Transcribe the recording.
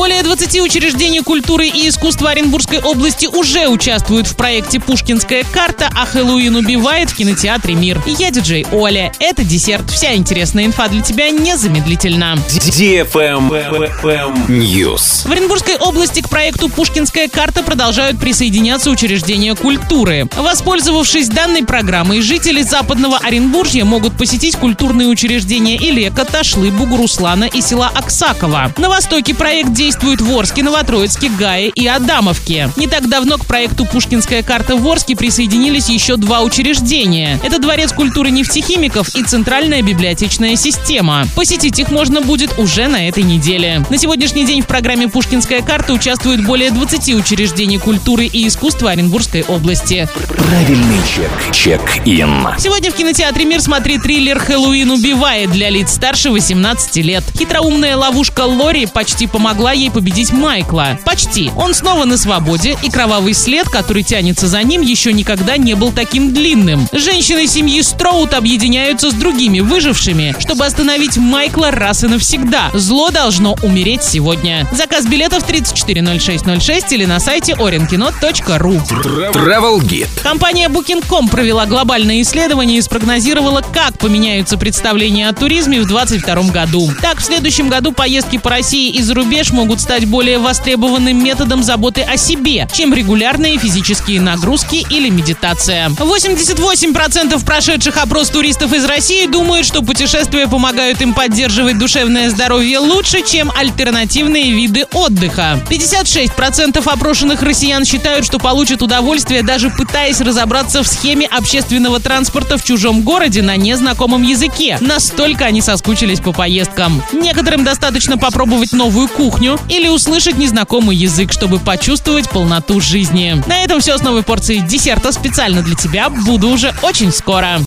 Более 20 учреждений культуры и искусства Оренбургской области уже участвуют в проекте «Пушкинская карта», а Хэллоуин убивает в кинотеатре «Мир». Я диджей Оля. Это десерт. Вся интересная инфа для тебя незамедлительно. News. В Оренбургской области к проекту «Пушкинская карта» продолжают присоединяться учреждения культуры. Воспользовавшись данной программой, жители Западного Оренбуржья могут посетить культурные учреждения Илека, Ташлы, Бугуруслана и села Аксакова. На востоке проект действует в Орске, Новотроицке, Гае и Адамовке. Не так давно к проекту «Пушкинская карта» в Орске присоединились еще два учреждения. Это Дворец культуры нефтехимиков и Центральная библиотечная система. Посетить их можно будет уже на этой неделе. На сегодняшний день в программе «Пушкинская карта» участвует более 20 учреждений культуры и искусства Оренбургской области. Правильный чек. Чек-ин. Сегодня в кинотеатре «Мир» смотри триллер «Хэллоуин убивает» для лиц старше 18 лет. Хитроумная ловушка Лори почти помогла ей победить Майкла. Почти. Он снова на свободе, и кровавый след, который тянется за ним, еще никогда не был таким длинным. Женщины семьи Строут объединяются с другими выжившими, чтобы остановить Майкла раз и навсегда. Зло должно умереть сегодня. Заказ билетов 340606 или на сайте orinkino.ru. Travel Guide. Компания Booking.com провела глобальное исследование и спрогнозировала, как поменяются представления о туризме в 2022 году. Так, в следующем году поездки по России и за рубеж могут стать более востребованным методом заботы о себе, чем регулярные физические нагрузки или медитация. 88% прошедших опрос туристов из России думают, что путешествия помогают им поддерживать душевное здоровье лучше, чем альтернативные виды отдыха. 56% опрошенных россиян считают, что получат удовольствие, даже пытаясь разобраться в схеме общественного транспорта в чужом городе на незнакомом языке. Настолько они соскучились по поездкам. Некоторым достаточно попробовать новую кухню или услышать незнакомый язык, чтобы почувствовать полноту жизни. На этом все с новой порцией десерта специально для тебя. Буду уже очень скоро.